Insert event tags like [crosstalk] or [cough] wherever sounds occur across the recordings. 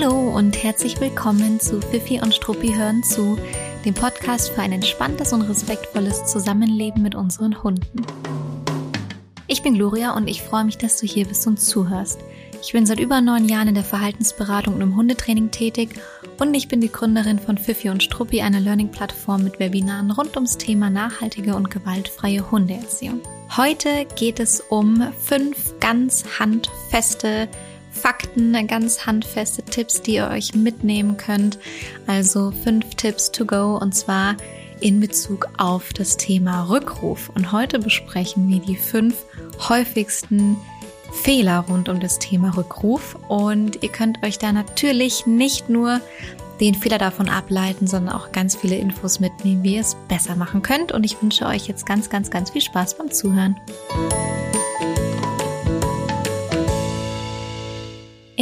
Hallo und herzlich willkommen zu Fifi und Struppi hören zu, dem Podcast für ein entspanntes und respektvolles Zusammenleben mit unseren Hunden. Ich bin Gloria und ich freue mich, dass du hier bist und zuhörst. Ich bin seit über neun Jahren in der Verhaltensberatung und im Hundetraining tätig und ich bin die Gründerin von Fifi und Struppi, einer Learning-Plattform mit Webinaren rund ums Thema nachhaltige und gewaltfreie Hundeerziehung. Heute geht es um fünf ganz handfeste Fakten, ganz handfeste Tipps, die ihr euch mitnehmen könnt. Also fünf Tipps to go und zwar in Bezug auf das Thema Rückruf. Und heute besprechen wir die fünf häufigsten Fehler rund um das Thema Rückruf. Und ihr könnt euch da natürlich nicht nur den Fehler davon ableiten, sondern auch ganz viele Infos mitnehmen, wie ihr es besser machen könnt. Und ich wünsche euch jetzt ganz, ganz, ganz viel Spaß beim Zuhören.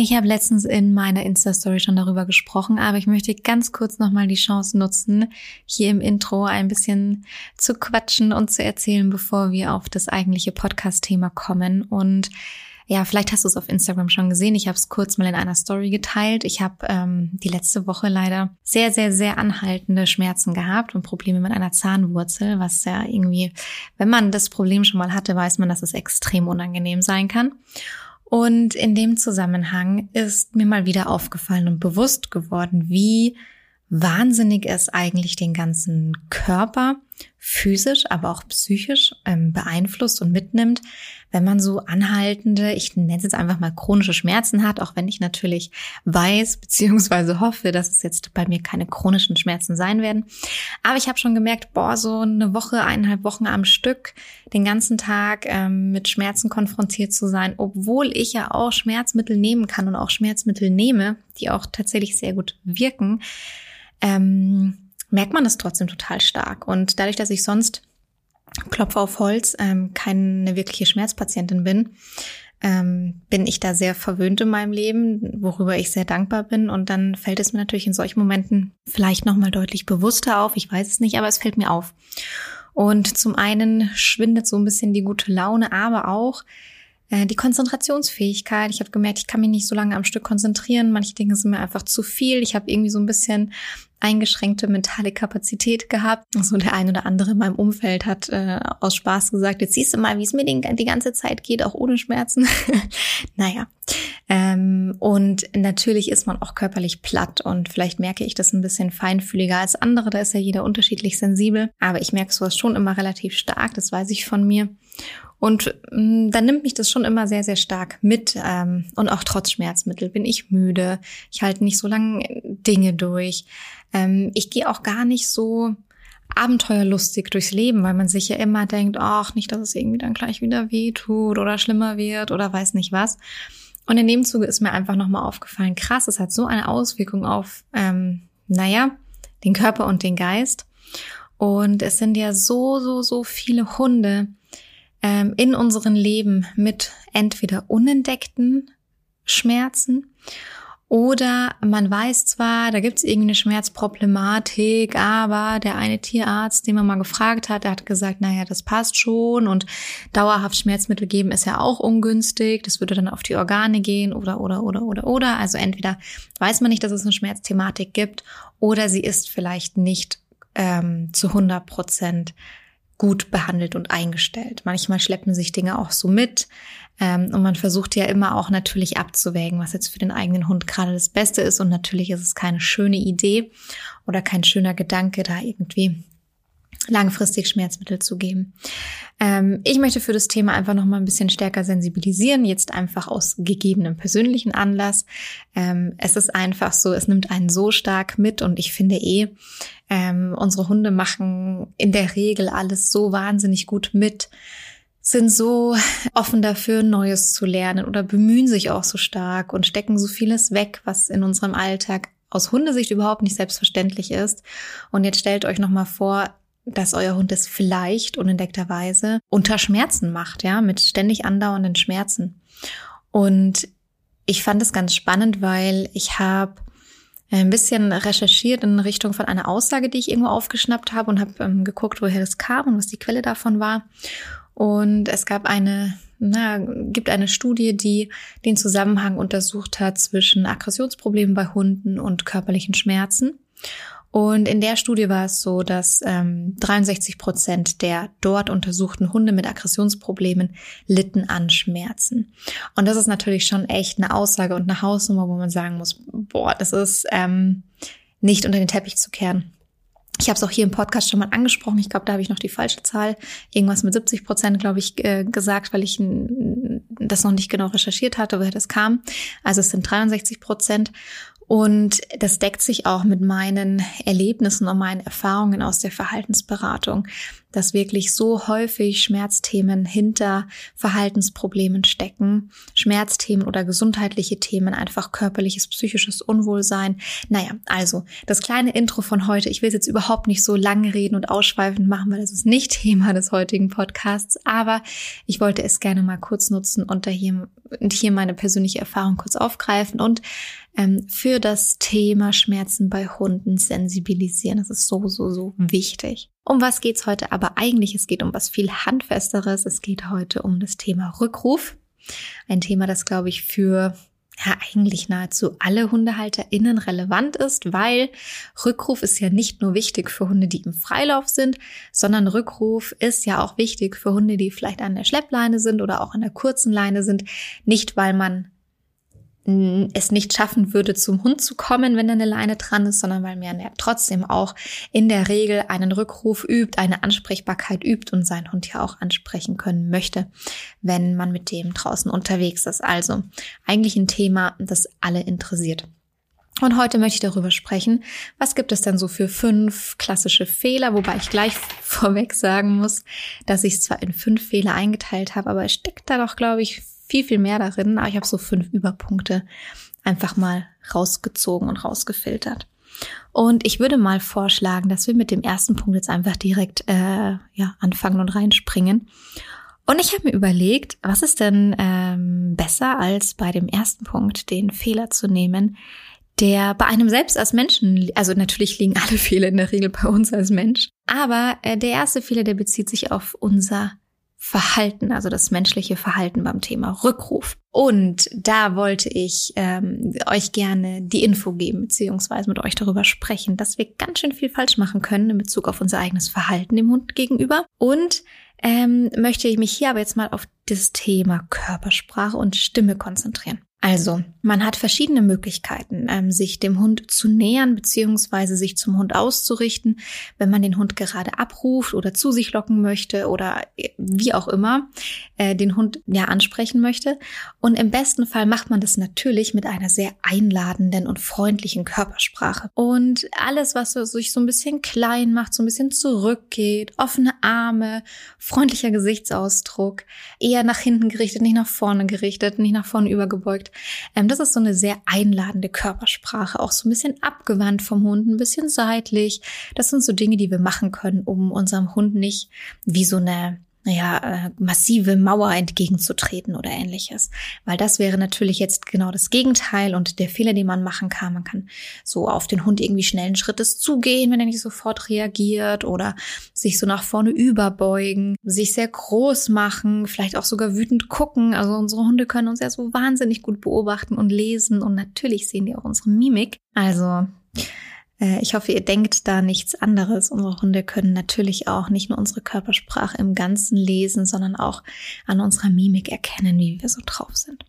Ich habe letztens in meiner Insta-Story schon darüber gesprochen, aber ich möchte ganz kurz nochmal die Chance nutzen, hier im Intro ein bisschen zu quatschen und zu erzählen, bevor wir auf das eigentliche Podcast-Thema kommen. Und ja, vielleicht hast du es auf Instagram schon gesehen. Ich habe es kurz mal in einer Story geteilt. Ich habe ähm, die letzte Woche leider sehr, sehr, sehr anhaltende Schmerzen gehabt und Probleme mit einer Zahnwurzel, was ja irgendwie, wenn man das Problem schon mal hatte, weiß man, dass es extrem unangenehm sein kann. Und in dem Zusammenhang ist mir mal wieder aufgefallen und bewusst geworden, wie wahnsinnig es eigentlich den ganzen Körper physisch, aber auch psychisch ähm, beeinflusst und mitnimmt, wenn man so anhaltende, ich nenne es jetzt einfach mal chronische Schmerzen hat, auch wenn ich natürlich weiß bzw. hoffe, dass es jetzt bei mir keine chronischen Schmerzen sein werden. Aber ich habe schon gemerkt, boah, so eine Woche, eineinhalb Wochen am Stück, den ganzen Tag ähm, mit Schmerzen konfrontiert zu sein, obwohl ich ja auch Schmerzmittel nehmen kann und auch Schmerzmittel nehme, die auch tatsächlich sehr gut wirken. Ähm, merkt man das trotzdem total stark. Und dadurch, dass ich sonst Klopfe auf Holz, ähm, keine wirkliche Schmerzpatientin bin, ähm, bin ich da sehr verwöhnt in meinem Leben, worüber ich sehr dankbar bin. Und dann fällt es mir natürlich in solchen Momenten vielleicht nochmal deutlich bewusster auf. Ich weiß es nicht, aber es fällt mir auf. Und zum einen schwindet so ein bisschen die gute Laune, aber auch die Konzentrationsfähigkeit. Ich habe gemerkt, ich kann mich nicht so lange am Stück konzentrieren. Manche Dinge sind mir einfach zu viel. Ich habe irgendwie so ein bisschen eingeschränkte mentale Kapazität gehabt. So also der ein oder andere in meinem Umfeld hat äh, aus Spaß gesagt, jetzt siehst du mal, wie es mir den, die ganze Zeit geht, auch ohne Schmerzen. [laughs] naja. Ähm, und natürlich ist man auch körperlich platt und vielleicht merke ich das ein bisschen feinfühliger als andere. Da ist ja jeder unterschiedlich sensibel. Aber ich merke sowas schon immer relativ stark, das weiß ich von mir. Und ähm, dann nimmt mich das schon immer sehr, sehr stark mit. Ähm, und auch trotz Schmerzmittel bin ich müde. Ich halte nicht so lange Dinge durch. Ähm, ich gehe auch gar nicht so abenteuerlustig durchs Leben, weil man sich ja immer denkt, ach, nicht, dass es irgendwie dann gleich wieder weh tut oder schlimmer wird oder weiß nicht was. Und in dem Zuge ist mir einfach nochmal aufgefallen, krass, es hat so eine Auswirkung auf, ähm, naja, den Körper und den Geist. Und es sind ja so, so, so viele Hunde, ähm, in unserem Leben mit entweder unentdeckten Schmerzen oder man weiß zwar, da gibt es irgendeine Schmerzproblematik, aber der eine Tierarzt, den man mal gefragt hat, der hat gesagt, naja, das passt schon und dauerhaft Schmerzmittel geben ist ja auch ungünstig, das würde dann auf die Organe gehen oder, oder, oder, oder, oder. Also entweder weiß man nicht, dass es eine Schmerzthematik gibt oder sie ist vielleicht nicht ähm, zu 100 Prozent gut behandelt und eingestellt. Manchmal schleppen sich Dinge auch so mit. Ähm, und man versucht ja immer auch natürlich abzuwägen, was jetzt für den eigenen Hund gerade das Beste ist. Und natürlich ist es keine schöne Idee oder kein schöner Gedanke, da irgendwie langfristig Schmerzmittel zu geben. Ähm, ich möchte für das Thema einfach noch mal ein bisschen stärker sensibilisieren, jetzt einfach aus gegebenem persönlichen Anlass. Ähm, es ist einfach so, es nimmt einen so stark mit und ich finde eh, ähm, unsere Hunde machen in der Regel alles so wahnsinnig gut mit sind so offen dafür, Neues zu lernen oder bemühen sich auch so stark und stecken so vieles weg, was in unserem Alltag aus Hundesicht überhaupt nicht selbstverständlich ist. Und jetzt stellt euch nochmal vor, dass euer Hund es vielleicht unentdeckterweise unter Schmerzen macht, ja, mit ständig andauernden Schmerzen. Und ich fand es ganz spannend, weil ich habe ein bisschen recherchiert in Richtung von einer Aussage, die ich irgendwo aufgeschnappt habe und habe ähm, geguckt, woher das kam und was die Quelle davon war. Und es gab eine na, gibt eine Studie, die den Zusammenhang untersucht hat zwischen Aggressionsproblemen bei Hunden und körperlichen Schmerzen. Und in der Studie war es so, dass ähm, 63 Prozent der dort untersuchten Hunde mit Aggressionsproblemen litten an Schmerzen. Und das ist natürlich schon echt eine Aussage und eine Hausnummer, wo man sagen muss, boah, das ist ähm, nicht unter den Teppich zu kehren. Ich habe es auch hier im Podcast schon mal angesprochen. Ich glaube, da habe ich noch die falsche Zahl, irgendwas mit 70 Prozent, glaube ich, äh, gesagt, weil ich das noch nicht genau recherchiert hatte, woher das kam. Also es sind 63 Prozent. Und das deckt sich auch mit meinen Erlebnissen und meinen Erfahrungen aus der Verhaltensberatung, dass wirklich so häufig Schmerzthemen hinter Verhaltensproblemen stecken. Schmerzthemen oder gesundheitliche Themen, einfach körperliches, psychisches Unwohlsein. Naja, also das kleine Intro von heute. Ich will jetzt überhaupt nicht so lange reden und ausschweifend machen, weil das ist nicht [laughs] Thema des heutigen Podcasts. Aber ich wollte es gerne mal kurz nutzen und da hier, und hier meine persönliche Erfahrung kurz aufgreifen und ähm, für das Thema Schmerzen bei Hunden sensibilisieren. Das ist so, so, so wichtig. Um was geht's heute aber eigentlich? Es geht um was viel Handfesteres. Es geht heute um das Thema Rückruf. Ein Thema, das, glaube ich, für ja eigentlich nahezu alle HundehalterInnen relevant ist, weil Rückruf ist ja nicht nur wichtig für Hunde, die im Freilauf sind, sondern Rückruf ist ja auch wichtig für Hunde, die vielleicht an der Schleppleine sind oder auch an der kurzen Leine sind. Nicht, weil man es nicht schaffen würde, zum Hund zu kommen, wenn eine Leine dran ist, sondern weil ja trotzdem auch in der Regel einen Rückruf übt, eine Ansprechbarkeit übt und seinen Hund ja auch ansprechen können möchte, wenn man mit dem draußen unterwegs ist. Also eigentlich ein Thema, das alle interessiert. Und heute möchte ich darüber sprechen, was gibt es denn so für fünf klassische Fehler, wobei ich gleich [laughs] vorweg sagen muss, dass ich es zwar in fünf Fehler eingeteilt habe, aber es steckt da doch, glaube ich, viel, viel mehr darin, aber ich habe so fünf Überpunkte einfach mal rausgezogen und rausgefiltert. Und ich würde mal vorschlagen, dass wir mit dem ersten Punkt jetzt einfach direkt äh, ja, anfangen und reinspringen. Und ich habe mir überlegt, was ist denn ähm, besser als bei dem ersten Punkt den Fehler zu nehmen, der bei einem selbst als Menschen, also natürlich liegen alle [laughs] Fehler in der Regel bei uns als Mensch, aber äh, der erste Fehler, der bezieht sich auf unser Verhalten, also das menschliche Verhalten beim Thema Rückruf. Und da wollte ich ähm, euch gerne die Info geben, beziehungsweise mit euch darüber sprechen, dass wir ganz schön viel falsch machen können in Bezug auf unser eigenes Verhalten dem Hund gegenüber. Und ähm, möchte ich mich hier aber jetzt mal auf das Thema Körpersprache und Stimme konzentrieren. Also, man hat verschiedene Möglichkeiten, ähm, sich dem Hund zu nähern beziehungsweise sich zum Hund auszurichten, wenn man den Hund gerade abruft oder zu sich locken möchte oder äh, wie auch immer äh, den Hund ja ansprechen möchte. Und im besten Fall macht man das natürlich mit einer sehr einladenden und freundlichen Körpersprache. Und alles, was sich so ein bisschen klein macht, so ein bisschen zurückgeht, offene Arme, freundlicher Gesichtsausdruck, eher nach hinten gerichtet, nicht nach vorne gerichtet, nicht nach vorne übergebeugt ähm, das ist so eine sehr einladende Körpersprache, auch so ein bisschen abgewandt vom Hund, ein bisschen seitlich. Das sind so Dinge, die wir machen können, um unserem Hund nicht wie so eine naja, äh, massive Mauer entgegenzutreten oder ähnliches. Weil das wäre natürlich jetzt genau das Gegenteil und der Fehler, den man machen kann. Man kann so auf den Hund irgendwie schnellen Schrittes zugehen, wenn er nicht sofort reagiert oder sich so nach vorne überbeugen, sich sehr groß machen, vielleicht auch sogar wütend gucken. Also unsere Hunde können uns ja so wahnsinnig gut beobachten und lesen und natürlich sehen die auch unsere Mimik. Also ich hoffe, ihr denkt da nichts anderes. Unsere Hunde können natürlich auch nicht nur unsere Körpersprache im Ganzen lesen, sondern auch an unserer Mimik erkennen, wie wir so drauf sind.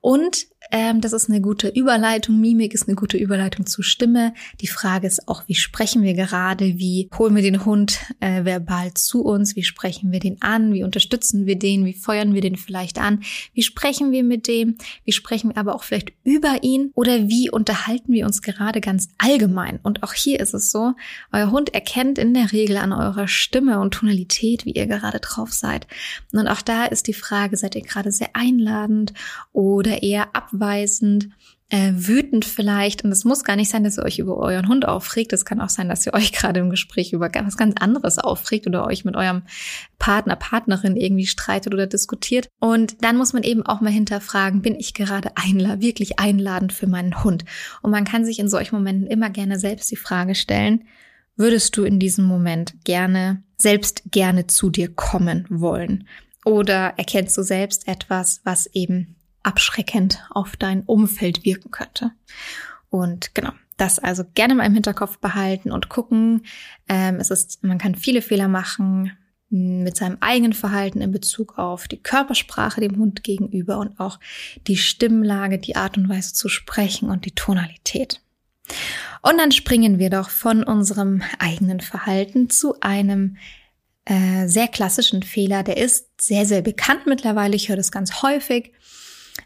Und ähm, das ist eine gute Überleitung. Mimik ist eine gute Überleitung zu Stimme. Die Frage ist auch, wie sprechen wir gerade? Wie holen wir den Hund äh, verbal zu uns? Wie sprechen wir den an? Wie unterstützen wir den? Wie feuern wir den vielleicht an? Wie sprechen wir mit dem? Wie sprechen wir aber auch vielleicht über ihn? Oder wie unterhalten wir uns gerade ganz allgemein? Und auch hier ist es so, euer Hund erkennt in der Regel an eurer Stimme und Tonalität, wie ihr gerade drauf seid. Und auch da ist die Frage, seid ihr gerade sehr einladend oder eher abweisend, äh, wütend vielleicht. Und es muss gar nicht sein, dass ihr euch über euren Hund aufregt. Es kann auch sein, dass ihr euch [laughs] gerade im Gespräch über was ganz anderes aufregt oder euch mit eurem Partner, Partnerin irgendwie streitet oder diskutiert. Und dann muss man eben auch mal hinterfragen, bin ich gerade einla wirklich einladend für meinen Hund? Und man kann sich in solchen Momenten immer gerne selbst die Frage stellen, würdest du in diesem Moment gerne, selbst gerne zu dir kommen wollen? Oder erkennst du selbst etwas, was eben abschreckend auf dein Umfeld wirken könnte? Und genau, das also gerne mal im Hinterkopf behalten und gucken. Ähm, es ist, man kann viele Fehler machen mit seinem eigenen Verhalten in Bezug auf die Körpersprache dem Hund gegenüber und auch die Stimmlage, die Art und Weise zu sprechen und die Tonalität. Und dann springen wir doch von unserem eigenen Verhalten zu einem äh, sehr klassischen Fehler. Der ist sehr, sehr bekannt mittlerweile. Ich höre das ganz häufig.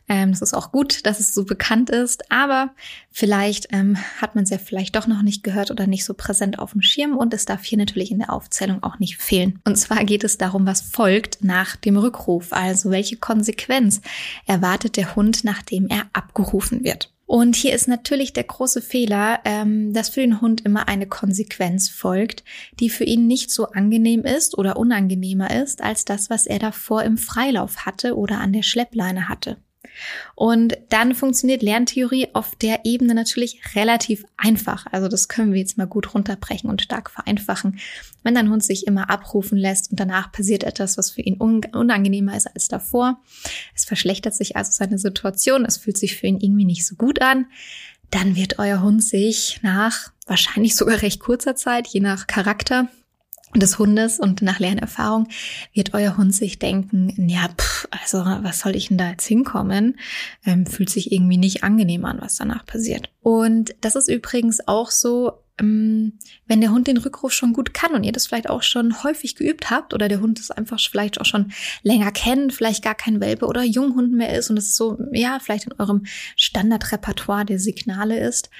Ähm, das ist auch gut, dass es so bekannt ist, aber vielleicht ähm, hat man es ja vielleicht doch noch nicht gehört oder nicht so präsent auf dem Schirm und es darf hier natürlich in der Aufzählung auch nicht fehlen. Und zwar geht es darum, was folgt nach dem Rückruf, also welche Konsequenz erwartet der Hund, nachdem er abgerufen wird. Und hier ist natürlich der große Fehler, ähm, dass für den Hund immer eine Konsequenz folgt, die für ihn nicht so angenehm ist oder unangenehmer ist als das, was er davor im Freilauf hatte oder an der Schleppleine hatte. Und dann funktioniert Lerntheorie auf der Ebene natürlich relativ einfach. Also das können wir jetzt mal gut runterbrechen und stark vereinfachen. Wenn dein Hund sich immer abrufen lässt und danach passiert etwas, was für ihn unangenehmer ist als davor, es verschlechtert sich also seine Situation, es fühlt sich für ihn irgendwie nicht so gut an, dann wird euer Hund sich nach wahrscheinlich sogar recht kurzer Zeit, je nach Charakter, des Hundes und nach Lernerfahrung wird euer Hund sich denken, ja, pff, also was soll ich denn da jetzt hinkommen? Ähm, fühlt sich irgendwie nicht angenehm an, was danach passiert. Und das ist übrigens auch so, ähm, wenn der Hund den Rückruf schon gut kann und ihr das vielleicht auch schon häufig geübt habt oder der Hund es einfach vielleicht auch schon länger kennt, vielleicht gar kein Welpe oder Junghund mehr ist und es so, ja, vielleicht in eurem Standardrepertoire der Signale ist,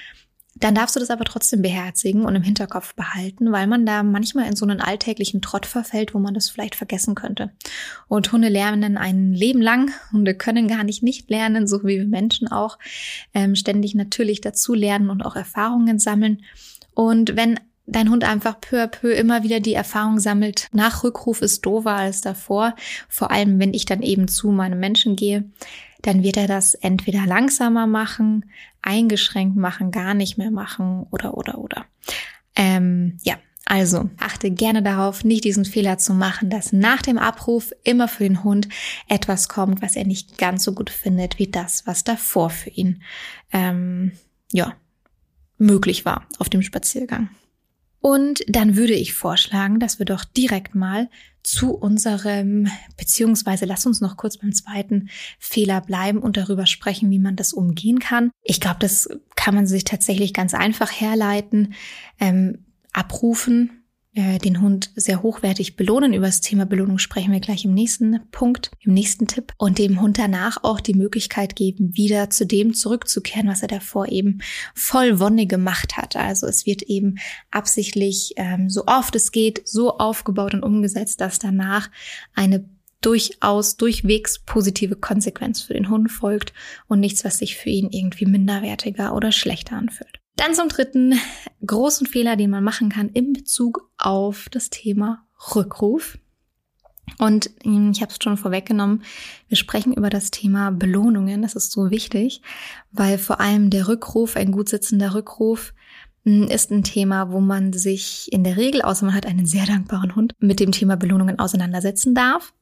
dann darfst du das aber trotzdem beherzigen und im Hinterkopf behalten, weil man da manchmal in so einen alltäglichen Trott verfällt, wo man das vielleicht vergessen könnte. Und Hunde lernen ein Leben lang. Hunde können gar nicht nicht lernen, so wie wir Menschen auch ähm, ständig natürlich dazu lernen und auch Erfahrungen sammeln. Und wenn dein Hund einfach peu à peu immer wieder die Erfahrung sammelt, nach Rückruf ist doofer als davor, vor allem wenn ich dann eben zu meinem Menschen gehe, dann wird er das entweder langsamer machen, eingeschränkt machen, gar nicht mehr machen oder oder oder. Ähm, ja, also achte gerne darauf, nicht diesen Fehler zu machen, dass nach dem Abruf immer für den Hund etwas kommt, was er nicht ganz so gut findet wie das, was davor für ihn ähm, ja möglich war auf dem Spaziergang. Und dann würde ich vorschlagen, dass wir doch direkt mal zu unserem, beziehungsweise lass uns noch kurz beim zweiten Fehler bleiben und darüber sprechen, wie man das umgehen kann. Ich glaube, das kann man sich tatsächlich ganz einfach herleiten. Ähm, abrufen den Hund sehr hochwertig belohnen. Über das Thema Belohnung sprechen wir gleich im nächsten Punkt, im nächsten Tipp. Und dem Hund danach auch die Möglichkeit geben, wieder zu dem zurückzukehren, was er davor eben voll Wonne gemacht hat. Also es wird eben absichtlich, ähm, so oft es geht, so aufgebaut und umgesetzt, dass danach eine durchaus durchwegs positive Konsequenz für den Hund folgt und nichts, was sich für ihn irgendwie minderwertiger oder schlechter anfühlt. Dann zum dritten großen Fehler, den man machen kann in Bezug auf das Thema Rückruf. Und hm, ich habe es schon vorweggenommen, wir sprechen über das Thema Belohnungen. Das ist so wichtig, weil vor allem der Rückruf, ein gut sitzender Rückruf, hm, ist ein Thema, wo man sich in der Regel, außer man hat einen sehr dankbaren Hund, mit dem Thema Belohnungen auseinandersetzen darf.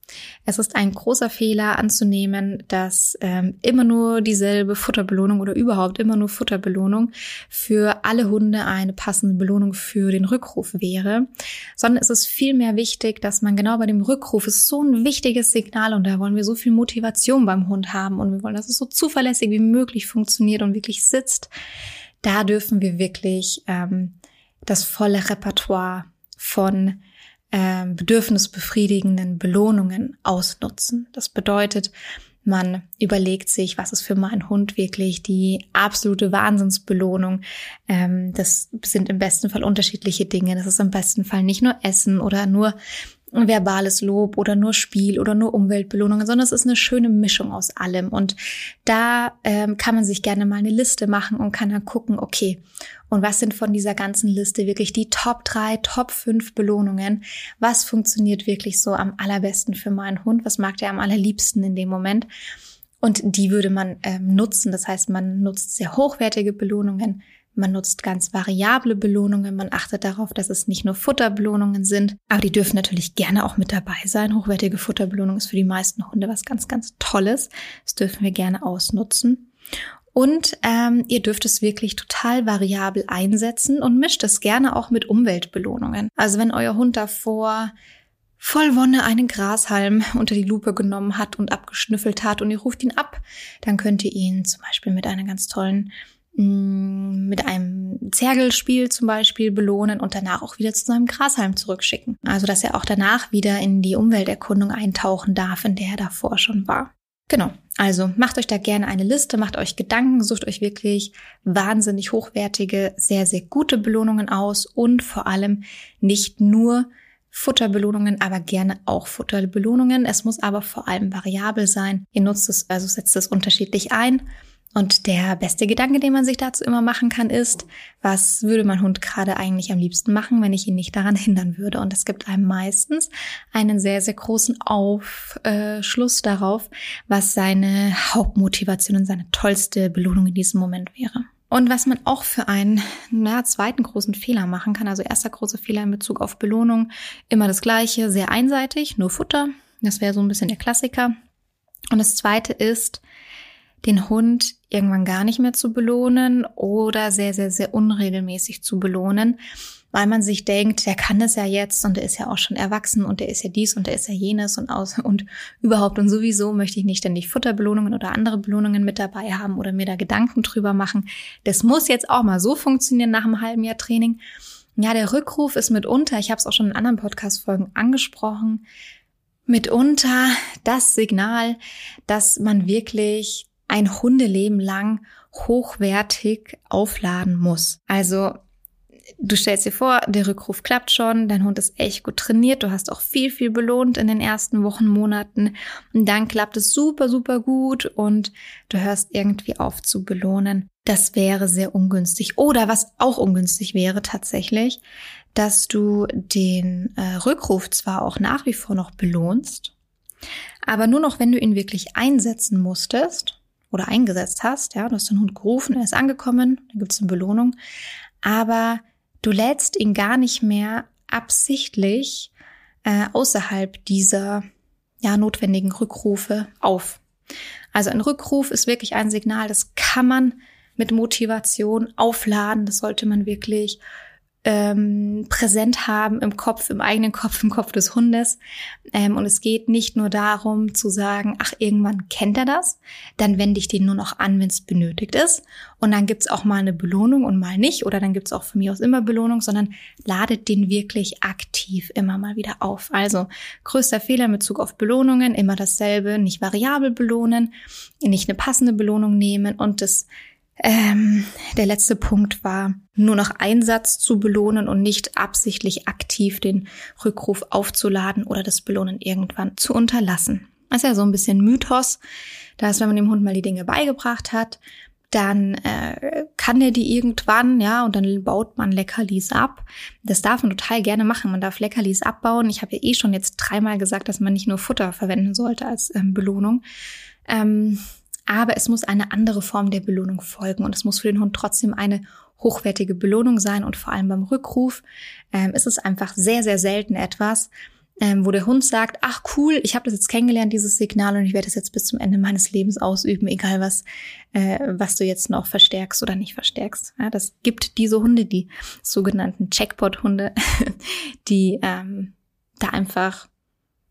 Es ist ein großer Fehler anzunehmen, dass ähm, immer nur dieselbe Futterbelohnung oder überhaupt immer nur Futterbelohnung für alle Hunde eine passende Belohnung für den Rückruf wäre, sondern es ist vielmehr wichtig, dass man genau bei dem Rückruf ist so ein wichtiges Signal und da wollen wir so viel Motivation beim Hund haben und wir wollen, dass es so zuverlässig wie möglich funktioniert und wirklich sitzt. Da dürfen wir wirklich ähm, das volle Repertoire von ähm, bedürfnisbefriedigenden Belohnungen ausnutzen. Das bedeutet, man überlegt sich, was ist für meinen Hund wirklich die absolute Wahnsinnsbelohnung. Ähm, das sind im besten Fall unterschiedliche Dinge. Das ist im besten Fall nicht nur Essen oder nur verbales Lob oder nur Spiel oder nur Umweltbelohnungen, sondern es ist eine schöne Mischung aus allem. Und da ähm, kann man sich gerne mal eine Liste machen und kann dann gucken, okay, und was sind von dieser ganzen Liste wirklich die Top 3, Top 5 Belohnungen? Was funktioniert wirklich so am allerbesten für meinen Hund? Was mag der am allerliebsten in dem Moment? Und die würde man ähm, nutzen. Das heißt, man nutzt sehr hochwertige Belohnungen Man nutzt ganz variable Belohnungen. Man achtet darauf, dass es nicht nur Futterbelohnungen sind, aber die dürfen natürlich gerne auch mit dabei sein. Hochwertige Futterbelohnung ist für die meisten Hunde was ganz, ganz Tolles. Das dürfen wir gerne ausnutzen. Und ähm, ihr dürft es wirklich total variabel einsetzen und mischt es gerne auch mit Umweltbelohnungen. Also wenn euer Hund davor voll Wonne einen Grashalm unter die Lupe genommen hat und abgeschnüffelt hat und ihr ruft ihn ab, dann könnt ihr ihn zum Beispiel mit einer ganz tollen mit einem Zergelspiel zum Beispiel belohnen und danach auch wieder zu seinem Grashalm zurückschicken. Also dass er auch danach wieder in die Umwelterkundung eintauchen darf, in der er davor schon war. Genau. Also macht euch da gerne eine Liste, macht euch Gedanken, sucht euch wirklich wahnsinnig hochwertige, sehr, sehr gute Belohnungen aus und vor allem nicht nur Futterbelohnungen, aber gerne auch Futterbelohnungen. Es muss aber vor allem variabel sein. Ihr nutzt es, also setzt es unterschiedlich ein und der beste Gedanke, den man sich dazu immer machen kann, ist, was würde mein Hund gerade eigentlich am liebsten machen, wenn ich ihn nicht daran [laughs] hindern würde? Und es gibt einem meistens einen sehr, sehr großen Aufschluss darauf, was seine Hauptmotivation und seine tollste Belohnung in diesem Moment wäre. Und was man auch für einen na, zweiten großen Fehler machen kann, also erster großer Fehler in Bezug auf Belohnung, immer das gleiche, sehr einseitig, nur Futter. Das wäre so ein bisschen der Klassiker. Und das zweite ist, den Hund irgendwann gar nicht mehr zu belohnen oder sehr, sehr, sehr unregelmäßig zu belohnen, weil man sich denkt, der kann das ja jetzt und der ist ja auch schon erwachsen und der ist ja dies und der ist ja jenes und aus und überhaupt und sowieso möchte ich nicht ständig Futterbelohnungen oder andere Belohnungen mit dabei haben oder mir da Gedanken drüber machen. Das muss jetzt auch mal so funktionieren nach einem halben Jahr Training. Ja, der Rückruf ist mitunter, ich habe es auch schon in anderen Podcast-Folgen angesprochen, mitunter das Signal, dass man wirklich ein Hundeleben lang hochwertig aufladen muss. Also du stellst dir vor, der Rückruf klappt schon, dein Hund ist echt gut trainiert, du hast auch viel, viel belohnt in den ersten Wochen, Monaten und dann klappt es super, super gut und du hörst irgendwie auf zu belohnen. Das wäre sehr ungünstig. Oder was auch ungünstig wäre tatsächlich, dass du den äh, Rückruf zwar auch nach wie vor noch belohnst, aber nur noch, wenn du ihn wirklich einsetzen musstest oder eingesetzt hast, ja, du hast den Hund gerufen, er ist angekommen, dann gibt es eine Belohnung, aber du lädst ihn gar nicht mehr absichtlich äh, außerhalb dieser ja, notwendigen Rückrufe auf. Also ein Rückruf ist wirklich ein Signal, das kann man mit Motivation aufladen, das sollte man wirklich ähm, präsent haben im Kopf, im eigenen Kopf, im Kopf des Hundes. Ähm, und es geht nicht nur darum zu sagen, ach, irgendwann kennt er das, dann wende ich den nur noch an, wenn es benötigt ist. Und dann gibt's auch mal eine Belohnung und mal nicht. Oder dann gibt's auch von mir aus immer Belohnung, sondern ladet den wirklich aktiv immer mal wieder auf. Also größter Fehler in Bezug auf Belohnungen, immer dasselbe, nicht variabel belohnen, nicht eine passende Belohnung nehmen und das ähm, der letzte Punkt war, nur noch Einsatz zu belohnen und nicht absichtlich aktiv den Rückruf aufzuladen oder das Belohnen irgendwann zu unterlassen. Das ist ja so ein bisschen Mythos, dass wenn man dem Hund mal die Dinge beigebracht hat, dann äh, kann er die irgendwann, ja, und dann baut man Leckerlis ab. Das darf man total gerne machen. Man darf Leckerlis abbauen. Ich habe ja eh schon jetzt dreimal gesagt, dass man nicht nur Futter verwenden sollte als ähm, Belohnung. Ähm, aber es muss eine andere Form der Belohnung folgen und es muss für den Hund trotzdem eine hochwertige Belohnung sein und vor allem beim Rückruf ähm, ist es einfach sehr, sehr selten etwas, ähm, wo der Hund sagt, ach cool, ich habe das jetzt kennengelernt, dieses Signal und ich werde es jetzt bis zum Ende meines Lebens ausüben, egal was, äh, was du jetzt noch verstärkst oder nicht verstärkst. Ja, das gibt diese Hunde, die sogenannten Checkpot-Hunde, [laughs] die ähm, da einfach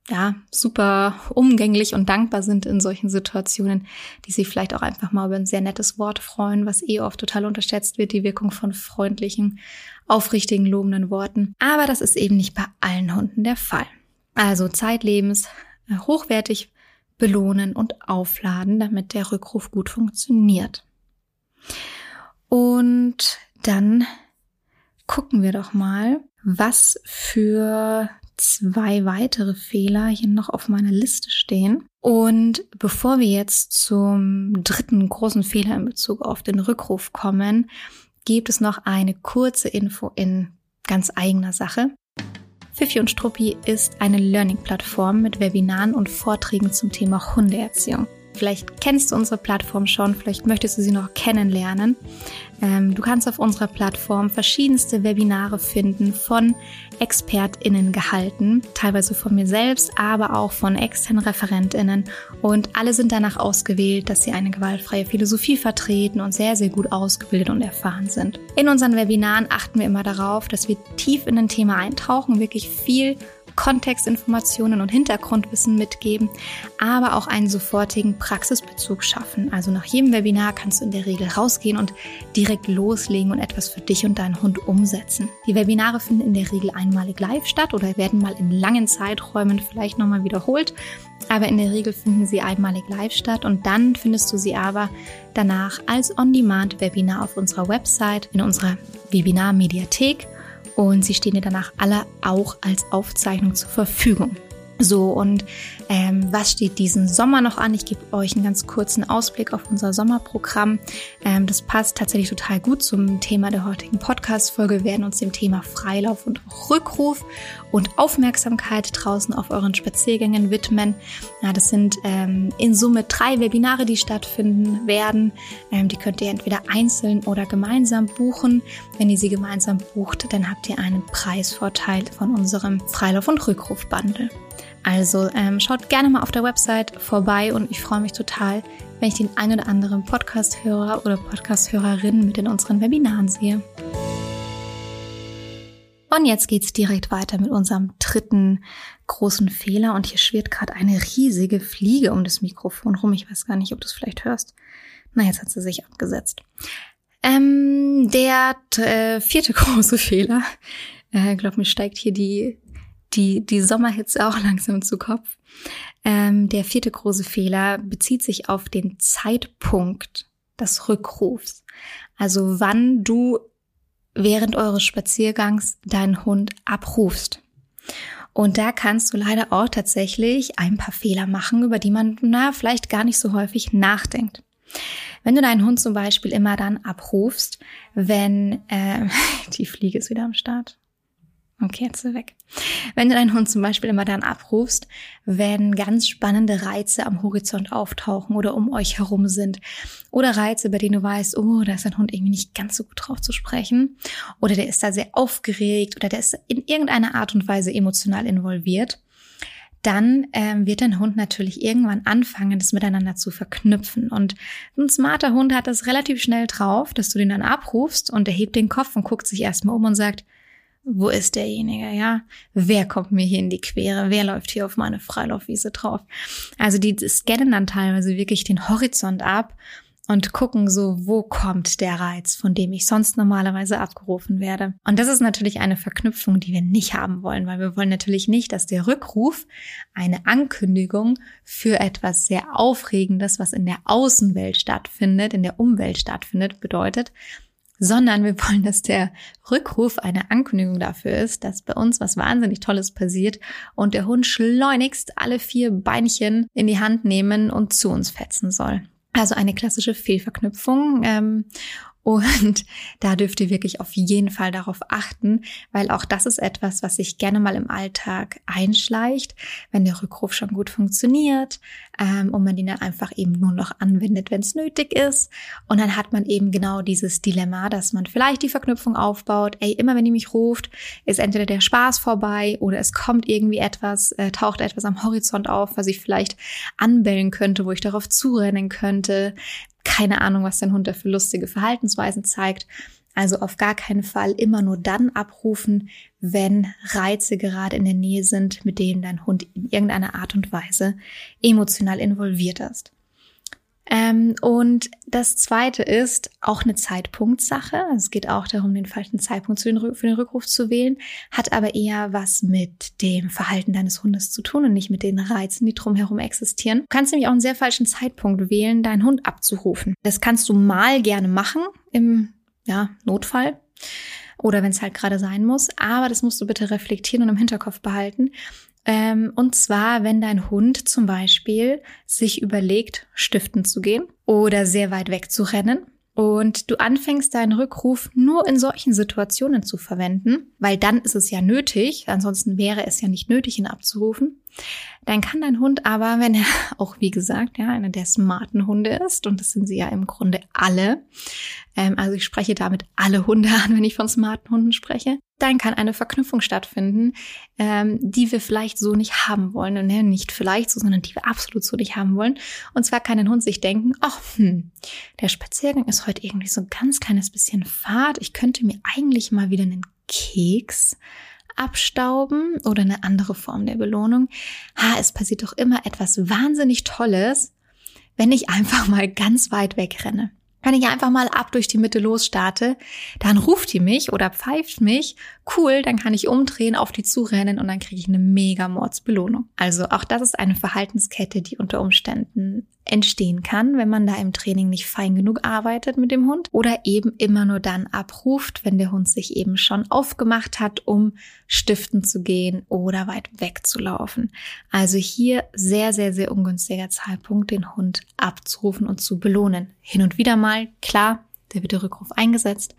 ja, super umgänglich und dankbar sind in solchen Situationen, die sich vielleicht auch einfach mal über ein sehr nettes Wort freuen, was eh oft total unterschätzt wird, die Wirkung von freundlichen, aufrichtigen, lobenden Worten. Aber das ist eben nicht bei allen Hunden der Fall. Also zeitlebens äh, hochwertig belohnen und aufladen, damit der Rückruf gut funktioniert. Und dann gucken wir doch mal, was für zwei weitere Fehler hier noch auf meiner Liste stehen. Und bevor wir jetzt zum dritten großen Fehler in Bezug auf den Rückruf kommen, gibt es noch eine kurze Info in ganz eigener Sache. Fifi und Struppi ist eine Learning-Plattform mit Webinaren und Vorträgen zum Thema Hundeerziehung. Vielleicht kennst du unsere Plattform schon, vielleicht möchtest du sie noch kennenlernen. Ähm, du kannst auf unserer Plattform verschiedenste Webinare finden von ExpertInnen gehalten, teilweise von mir selbst, aber auch von externen ReferentInnen. Und alle sind danach ausgewählt, dass sie eine gewaltfreie Philosophie vertreten und sehr, sehr gut ausgebildet und erfahren sind. In unseren Webinaren achten wir immer darauf, dass wir tief in ein Thema eintauchen, wirklich viel Kontextinformationen und Hintergrundwissen mitgeben, aber auch einen sofortigen Praxisbezug schaffen. Also nach jedem Webinar kannst du in der Regel rausgehen und direkt loslegen und etwas für dich und deinen Hund umsetzen. Die Webinare finden in der Regel einmalig live statt oder werden mal in langen Zeiträumen vielleicht nochmal wiederholt. Aber in der Regel finden sie einmalig live statt und dann findest du sie aber danach als On-Demand-Webinar auf unserer Website, in unserer Webinar-Mediathek und sie stehen dir danach alle auch als Aufzeichnung zur Verfügung. So, und ähm, was steht diesen Sommer noch an? Ich gebe euch einen ganz kurzen Ausblick auf unser Sommerprogramm. Ähm, das passt tatsächlich total gut zum Thema der heutigen Podcast-Folge. Wir werden uns dem Thema Freilauf und Rückruf und Aufmerksamkeit draußen auf euren Spaziergängen widmen. Ja, das sind ähm, in Summe drei Webinare, die stattfinden werden. Ähm, die könnt ihr entweder einzeln oder gemeinsam buchen. Wenn ihr sie gemeinsam bucht, dann habt ihr einen Preisvorteil von unserem Freilauf- und Rückruf-Bundle. Also ähm, schaut gerne mal auf der Website vorbei und ich freue mich total, wenn ich den ein oder anderen Podcast-Hörer oder Podcast-Hörerin mit in unseren Webinaren sehe. Und jetzt geht's direkt weiter mit unserem dritten großen Fehler. Und hier schwirrt gerade eine riesige Fliege um das Mikrofon rum. Ich weiß gar nicht, ob du es vielleicht hörst. Na, jetzt hat sie sich abgesetzt. Ähm, der äh, vierte [laughs] große Fehler. Äh, ich glaube, mir steigt hier die die, die Sommerhitze [laughs] auch langsam zu Kopf. Ähm, der vierte große Fehler bezieht sich auf den Zeitpunkt des Rückrufs. Also wann du während eures Spaziergangs deinen Hund abrufst. Und da kannst du leider auch tatsächlich ein paar Fehler machen, über die man na, vielleicht gar nicht so häufig nachdenkt. Wenn du deinen Hund zum Beispiel immer dann abrufst, wenn äh, [laughs] die Fliege ist wieder am Start. Okay, jetzt ist er weg. Wenn du deinen Hund zum Beispiel immer dann abrufst, wenn ganz spannende Reize am Horizont auftauchen oder um euch herum sind oder Reize, bei denen du weißt, oh, da ist dein Hund irgendwie nicht ganz so gut drauf zu sprechen oder der ist da sehr aufgeregt oder der ist in irgendeiner Art und Weise emotional involviert, dann ähm, wird dein Hund natürlich irgendwann anfangen, das miteinander zu verknüpfen. Und ein smarter Hund hat das relativ schnell drauf, dass du den dann abrufst und er hebt den Kopf und guckt sich erstmal um und sagt, wo ist derjenige, ja? Wer kommt mir hier in die Quere? Wer läuft hier auf meine Freilaufwiese drauf? Also die scannen dann teilweise wirklich den Horizont ab und gucken so, wo kommt der Reiz, von dem ich sonst normalerweise abgerufen werde. Und das ist natürlich eine Verknüpfung, die wir nicht haben wollen, weil wir wollen natürlich nicht, dass der Rückruf eine Ankündigung für etwas sehr Aufregendes, was in der Außenwelt stattfindet, in der Umwelt stattfindet, bedeutet, sondern wir wollen, dass der Rückruf eine Ankündigung dafür ist, dass bei uns was wahnsinnig Tolles passiert und der Hund schleunigst alle vier Beinchen in die Hand nehmen und zu uns fetzen soll. Also eine klassische Fehlverknüpfung. Ähm, und [laughs] da dürft ihr wirklich auf jeden Fall darauf achten, weil auch das ist etwas, was sich gerne mal im Alltag einschleicht, wenn der Rückruf schon gut funktioniert ähm, und man ihn dann einfach eben nur noch anwendet, wenn es nötig ist. Und dann hat man eben genau dieses Dilemma, dass man vielleicht die Verknüpfung aufbaut, ey, immer wenn ihr mich ruft, ist entweder der Spaß vorbei oder es kommt irgendwie etwas, äh, taucht etwas am Horizont auf, was ich vielleicht anbellen könnte, wo ich darauf zurennen könnte keine Ahnung, was dein Hund da für lustige Verhaltensweisen zeigt. Also auf gar keinen Fall immer nur dann abrufen, wenn Reize gerade in der Nähe sind, mit denen dein Hund in irgendeiner Art und Weise emotional involviert ist. Ähm, und das zweite ist auch eine Zeitpunktsache. Es geht auch darum, den falschen Zeitpunkt für den Rückruf zu wählen, hat aber eher was mit dem Verhalten deines Hundes zu tun und nicht mit den Reizen, die drumherum existieren. Du kannst nämlich auch einen sehr falschen Zeitpunkt wählen, deinen Hund abzurufen. Das kannst du mal gerne machen im ja, Notfall oder wenn es halt gerade sein muss. Aber das musst du bitte reflektieren und im Hinterkopf behalten, ähm, und zwar, wenn dein Hund zum Beispiel sich überlegt, stiften zu gehen oder sehr weit weg zu rennen und du anfängst deinen Rückruf nur in solchen Situationen zu verwenden, weil dann ist es ja nötig, ansonsten wäre es ja nicht nötig, ihn abzurufen. Dann kann dein Hund aber, wenn er [laughs] auch, wie gesagt, ja, einer der smarten Hunde ist, und das sind sie ja im Grunde alle, ähm, also ich spreche damit alle Hunde [laughs] an, wenn ich von smarten Hunden spreche, dann kann eine Verknüpfung stattfinden, ähm, die wir vielleicht so nicht haben wollen. Und ne, nicht vielleicht so, sondern die wir absolut so nicht haben wollen. Und zwar kann ein Hund sich denken, ach, hm, der Spaziergang ist heute irgendwie so ein ganz kleines bisschen fad. Ich könnte mir eigentlich mal wieder einen Keks abstauben oder eine andere Form der Belohnung. Ha, es passiert doch immer etwas wahnsinnig Tolles, wenn ich einfach mal ganz weit wegrenne. Wenn ich einfach mal ab durch die Mitte losstarte, dann ruft die mich oder pfeift mich. Cool, dann kann ich umdrehen, auf die zurennen und dann kriege ich eine mega Mordsbelohnung. Also auch das ist eine Verhaltenskette, die unter Umständen entstehen kann, wenn man da im Training nicht fein genug arbeitet mit dem Hund oder eben immer nur dann abruft, wenn der Hund sich eben schon aufgemacht hat, um stiften zu gehen oder weit wegzulaufen. Also hier sehr, sehr, sehr ungünstiger Zeitpunkt, den Hund abzurufen und zu belohnen. Hin und wieder mal, klar, der wird der Rückruf eingesetzt,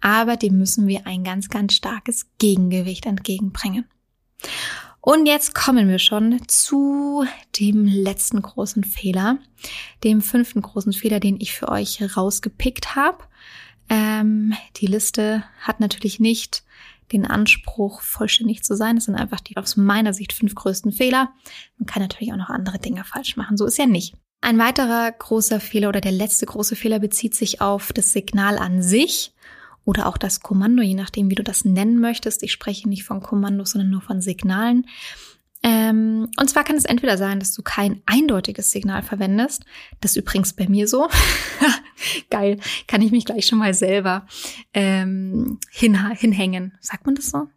aber dem müssen wir ein ganz, ganz starkes Gegengewicht entgegenbringen. Und jetzt kommen wir schon zu dem letzten großen Fehler, dem fünften großen Fehler, den ich für euch rausgepickt habe. Ähm, die Liste hat natürlich nicht den Anspruch, vollständig zu sein. Das sind einfach die aus meiner Sicht fünf größten Fehler. Man kann natürlich auch noch andere Dinge falsch machen. So ist ja nicht. Ein weiterer großer Fehler oder der letzte große Fehler bezieht sich auf das Signal an sich oder auch das Kommando, je nachdem, wie du das nennen möchtest. Ich spreche nicht von Kommandos, sondern nur von Signalen. Ähm, und zwar kann es entweder sein, dass du kein eindeutiges Signal verwendest. Das ist übrigens bei mir so. [laughs] Geil, kann ich mich gleich schon mal selber ähm, hin, hinhängen. Sagt man das so?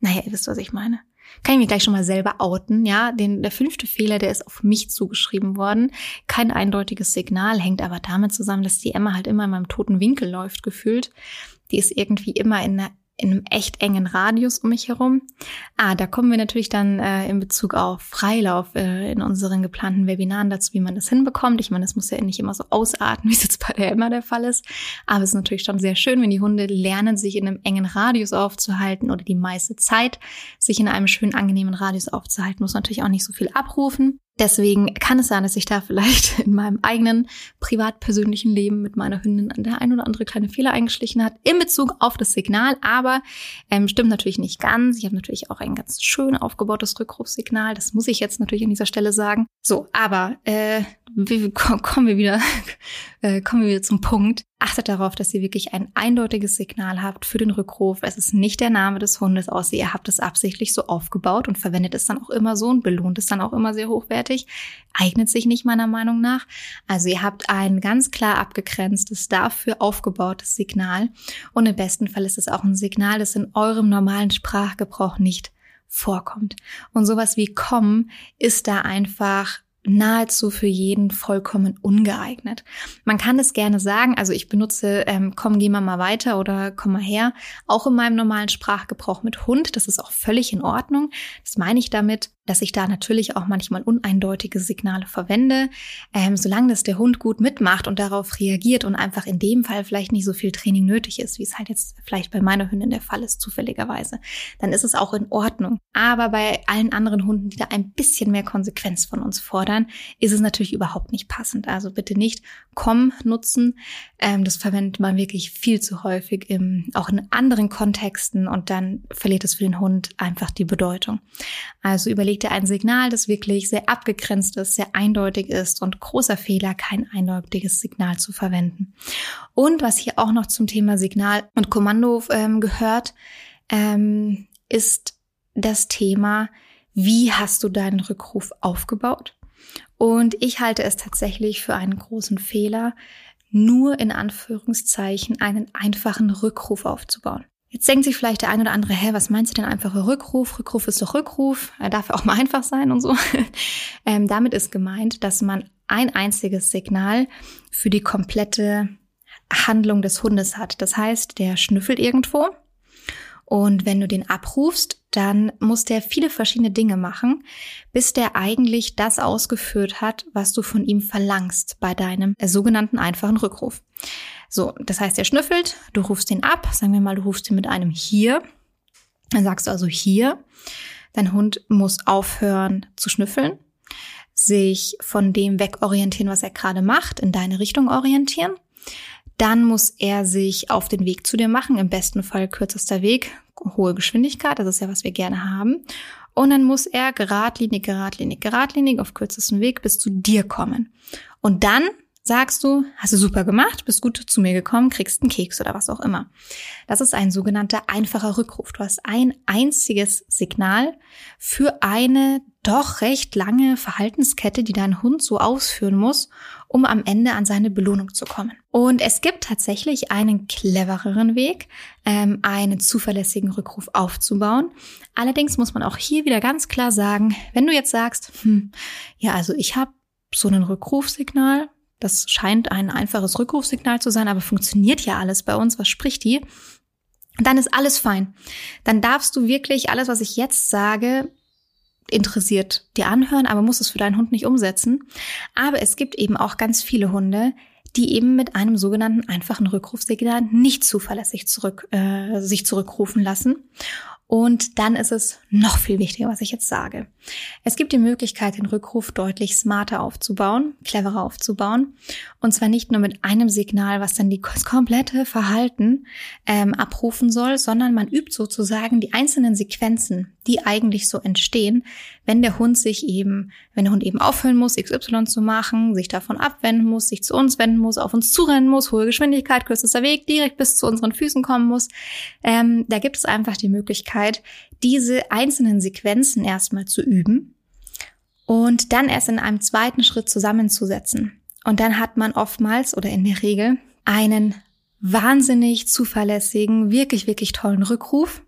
Naja, ihr wisst, was ich meine. Kann ich mich gleich schon mal selber outen, ja? Den, der fünfte Fehler, der ist auf mich zugeschrieben worden. Kein eindeutiges Signal, hängt aber damit zusammen, dass die Emma halt immer in meinem toten Winkel läuft, gefühlt. Die ist irgendwie immer in einer in einem echt engen Radius um mich herum. Ah, da kommen wir natürlich dann äh, in Bezug auf Freilauf äh, in unseren geplanten Webinaren dazu, wie man das hinbekommt. Ich meine, das muss ja nicht immer so ausarten, [laughs] wie es jetzt bei der immer der Fall ist. Aber es ist natürlich schon sehr schön, wenn die Hunde lernen, sich in einem engen Radius aufzuhalten oder die meiste Zeit sich in einem schönen, angenehmen Radius aufzuhalten. Muss natürlich auch nicht so viel abrufen. Deswegen kann es sein, dass ich da vielleicht [laughs] in meinem eigenen privat-persönlichen Leben mit meiner Hündin der ein oder andere kleine Fehler eingeschlichen hat in Bezug auf das Signal. Aber ähm, stimmt natürlich nicht ganz. Ich habe natürlich auch ein ganz schön aufgebautes Rückrufsignal. Das muss ich jetzt natürlich an dieser Stelle sagen. So, aber äh, kommen wir wieder, [laughs] äh, kommen wir wieder zum Punkt. Achtet darauf, dass ihr wirklich ein eindeutiges Signal habt für den Rückruf. Es ist nicht der Name des Hundes, außer ihr habt es absichtlich so aufgebaut und verwendet es dann auch immer so und belohnt es dann auch immer sehr hochwertig. Eignet sich nicht meiner Meinung nach. Also ihr habt ein ganz klar abgegrenztes, dafür aufgebautes Signal. Und im besten Fall ist es auch ein Signal, das in eurem normalen Sprachgebrauch nicht vorkommt. Und sowas wie kommen ist da einfach nahezu für jeden vollkommen ungeeignet. Man kann es gerne sagen, also ich benutze ähm, komm, geh mal mal weiter oder komm mal her, auch in meinem normalen Sprachgebrauch mit Hund. Das ist auch völlig in Ordnung. Das meine ich damit, dass ich da natürlich auch manchmal uneindeutige Signale verwende. Ähm, solange das der Hund gut mitmacht und darauf reagiert und einfach in dem Fall vielleicht nicht so viel Training nötig ist, wie es halt jetzt vielleicht bei meiner Hündin der Fall ist, zufälligerweise, dann ist es auch in Ordnung. Aber bei allen anderen Hunden, die da ein bisschen mehr Konsequenz von uns fordern, ist es natürlich überhaupt nicht passend. Also bitte nicht komm nutzen. Ähm, das verwendet man wirklich viel zu häufig, im, auch in anderen Kontexten und dann verliert es für den Hund einfach die Bedeutung. Also überlegt legt er ein Signal, das wirklich sehr abgegrenzt ist, sehr eindeutig ist und großer Fehler, kein eindeutiges Signal zu verwenden. Und was hier auch noch zum Thema Signal und Kommando ähm, gehört, ähm, ist das Thema, wie hast du deinen Rückruf aufgebaut? Und ich halte es tatsächlich für einen großen Fehler, nur in Anführungszeichen einen einfachen Rückruf aufzubauen. Jetzt denkt sich vielleicht der ein oder andere, hä, was meinst du denn einfacher Rückruf? Rückruf ist doch Rückruf, er darf ja auch mal einfach sein und so. [laughs] ähm, damit ist gemeint, dass man ein einziges Signal für die komplette Handlung des Hundes hat. Das heißt, der schnüffelt irgendwo und wenn du den abrufst, dann muss der viele verschiedene Dinge machen, bis der eigentlich das ausgeführt hat, was du von ihm verlangst bei deinem sogenannten einfachen Rückruf. So, das heißt, er schnüffelt, du rufst ihn ab, sagen wir mal, du rufst ihn mit einem hier, dann sagst du also hier, Dein Hund muss aufhören zu schnüffeln, sich von dem wegorientieren, was er gerade macht, in deine Richtung orientieren. Dann muss er sich auf den Weg zu dir machen, im besten Fall kürzester Weg, hohe Geschwindigkeit, das ist ja, was wir gerne haben. Und dann muss er geradlinig, geradlinig, geradlinig auf kürzesten Weg bis zu dir kommen. Und dann sagst du, hast du super gemacht, bist gut zu mir gekommen, kriegst einen Keks oder was auch immer. Das ist ein sogenannter einfacher Rückruf. Du hast ein einziges Signal für eine doch recht lange Verhaltenskette, die dein Hund so ausführen muss, um am Ende an seine Belohnung zu kommen. Und es gibt tatsächlich einen clevereren Weg, ähm, einen zuverlässigen Rückruf aufzubauen. Allerdings muss man auch hier wieder ganz klar sagen, wenn du jetzt sagst, hm, ja, also ich habe so ein Rückrufsignal, das scheint ein einfaches Rückrufsignal zu sein, aber funktioniert ja alles bei uns. Was spricht die? Dann ist alles fein. Dann darfst du wirklich alles, was ich jetzt sage, interessiert dir anhören, aber musst es für deinen Hund nicht umsetzen. Aber es gibt eben auch ganz viele Hunde, die eben mit einem sogenannten einfachen Rückrufsignal nicht zuverlässig zurück, äh, sich zurückrufen lassen. Und dann ist es noch viel wichtiger, was ich jetzt sage. Es gibt die Möglichkeit, den Rückruf deutlich smarter aufzubauen, cleverer aufzubauen. Und zwar nicht nur mit einem Signal, was dann die [laughs] komplette Verhalten ähm, abrufen soll, sondern man übt sozusagen die einzelnen Sequenzen, die eigentlich so entstehen, wenn der Hund sich eben, wenn der Hund eben aufhören muss, XY zu machen, sich davon abwenden muss, sich zu uns wenden muss, auf uns zurennen muss, hohe Geschwindigkeit, kürzester Weg, direkt bis zu unseren Füßen kommen muss. Ähm, da gibt es einfach die Möglichkeit, diese einzelnen Sequenzen erstmal zu üben und dann erst in einem zweiten Schritt zusammenzusetzen. Und dann hat man oftmals oder in der Regel einen wahnsinnig zuverlässigen, wirklich, wirklich tollen Rückruf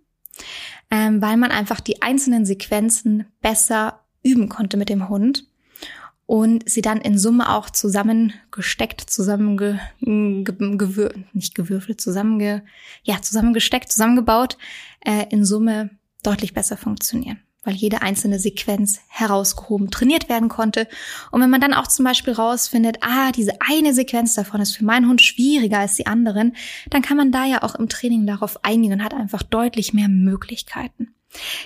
ähm, weil man einfach die einzelnen Sequenzen besser üben konnte mit dem Hund und sie dann in Summe auch zusammengesteckt, zusammenge, gewür, nicht gewürfelt, zusammenge, ja, zusammengesteckt, zusammengebaut, äh, in Summe deutlich besser funktionieren weil jede einzelne Sequenz herausgehoben, trainiert werden konnte. Und wenn man dann auch zum Beispiel rausfindet, ah, diese eine Sequenz davon ist für meinen Hund schwieriger als die anderen, dann kann man da ja auch im Training darauf eingehen und hat einfach deutlich mehr Möglichkeiten.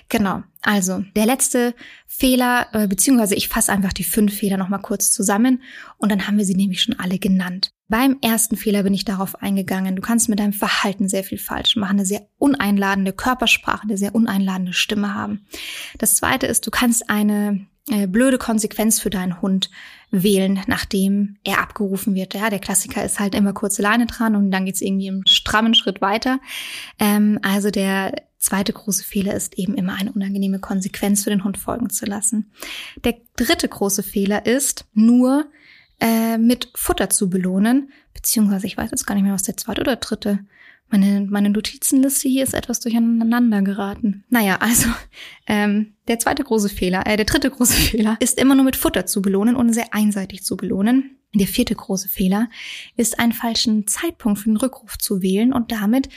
Genau, also der letzte Fehler, äh, beziehungsweise ich fasse einfach die fünf Fehler nochmal kurz zusammen und dann haben wir sie nämlich schon alle genannt. Beim ersten Fehler bin ich darauf eingegangen, du kannst mit deinem Verhalten sehr viel falsch machen, eine sehr uneinladende Körpersprache, eine sehr uneinladende Stimme haben. Das zweite ist, du kannst eine äh, blöde Konsequenz für deinen Hund wählen, nachdem er abgerufen wird. Ja, der Klassiker ist halt immer kurze Leine dran und dann geht's irgendwie im strammen Schritt weiter. Ähm, also der zweite große Fehler ist eben immer eine unangenehme Konsequenz für den Hund folgen zu lassen. Der dritte große Fehler ist nur äh, mit Futter zu belohnen, beziehungsweise ich weiß jetzt gar nicht mehr, was der zweite oder dritte. Meine, meine Notizenliste hier ist etwas durcheinander geraten. Naja, also [laughs] ähm, der zweite große Fehler, äh, der dritte große [laughs] Fehler ist immer nur mit Futter zu belohnen und sehr einseitig zu belohnen. Der vierte große Fehler ist einen falschen Zeitpunkt für den Rückruf zu wählen und damit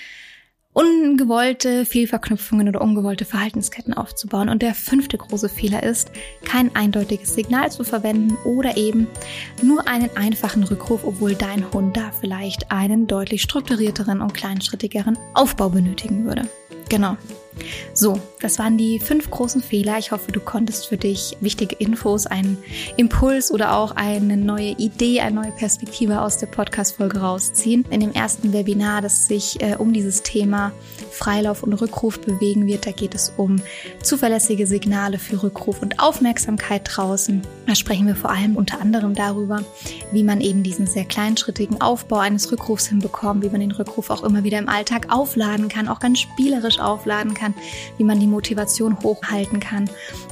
ungewollte Fehlverknüpfungen oder ungewollte Verhaltensketten aufzubauen. Und der fünfte große Fehler ist, kein eindeutiges Signal zu verwenden oder eben nur einen einfachen Rückruf, obwohl dein Hund da vielleicht einen deutlich strukturierteren und kleinschrittigeren Aufbau benötigen würde. Genau. So, das waren die fünf großen Fehler. Ich hoffe, du konntest für dich wichtige Infos, einen Impuls oder auch eine neue Idee, eine neue Perspektive aus der Podcast-Folge rausziehen. In dem ersten Webinar, das sich äh, um dieses Thema Freilauf und Rückruf bewegen wird, da geht es um zuverlässige Signale für Rückruf und Aufmerksamkeit draußen. Da sprechen wir vor allem unter anderem darüber, wie man eben diesen sehr kleinschrittigen Aufbau eines Rückrufs hinbekommt, wie man den Rückruf auch immer wieder im Alltag aufladen kann, auch ganz spielerisch aufladen kann, wie man die Motivation hochhalten kann.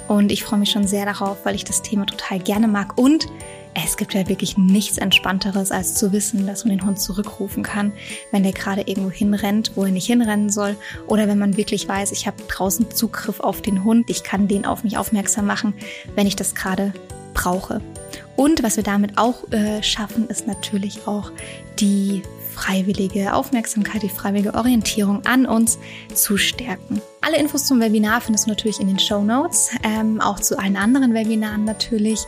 Und ich freue mich schon sehr darauf, weil ich das Thema total gerne mag und es gibt ja wirklich nichts Entspannteres, als zu wissen, dass man den Hund zurückrufen kann, wenn der gerade irgendwo hinrennt, wo er nicht hinrennen soll. Oder wenn man wirklich weiß, ich habe draußen Zugriff auf den Hund, ich kann den auf mich aufmerksam machen, wenn ich das gerade brauche. Und was wir damit auch äh, schaffen, ist natürlich auch die freiwillige Aufmerksamkeit, die freiwillige Orientierung an uns zu stärken. Alle Infos zum Webinar findest du natürlich in den Show Notes, ähm, auch zu allen anderen Webinaren natürlich.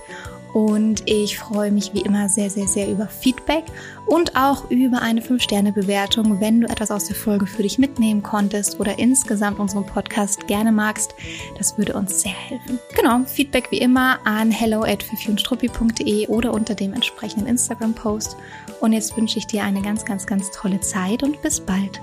Und ich freue mich wie immer sehr, sehr, sehr über Feedback und auch über eine 5-Sterne-Bewertung, wenn du etwas aus der Folge für dich mitnehmen konntest oder insgesamt unseren Podcast gerne magst. Das würde uns sehr helfen. Genau, Feedback wie immer an hello at oder unter dem entsprechenden Instagram-Post. Und jetzt wünsche ich dir eine ganz, ganz, ganz tolle Zeit und bis bald.